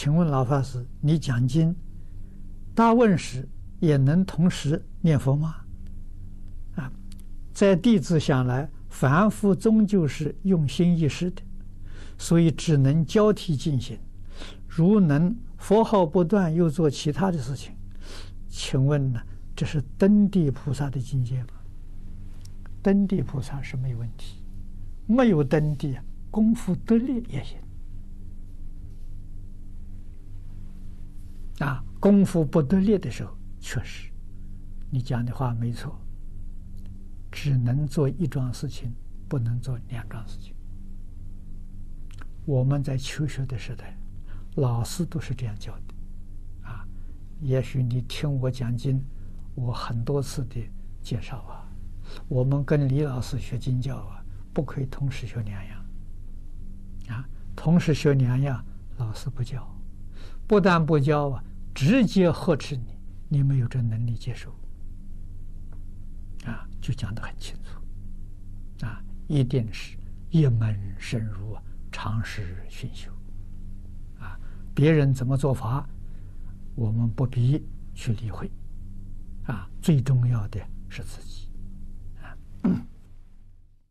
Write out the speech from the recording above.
请问老法师，你讲经大问时也能同时念佛吗？啊，在弟子想来，凡夫终究是用心一时的，所以只能交替进行。如能佛号不断，又做其他的事情，请问呢？这是登地菩萨的境界吗？登地菩萨是没有问题，没有登地啊，功夫得力也行。啊，功夫不得力的时候，确实，你讲的话没错，只能做一桩事情，不能做两桩事情。我们在求学的时代，老师都是这样教的。啊，也许你听我讲经，我很多次的介绍啊，我们跟李老师学经教啊，不可以同时学两样。啊，同时学两样，老师不教，不但不教啊。直接呵斥你，你没有这能力接受，啊，就讲得很清楚，啊，一定是一门深入啊，长时熏修，啊，别人怎么做法，我们不必去理会，啊，最重要的是自己，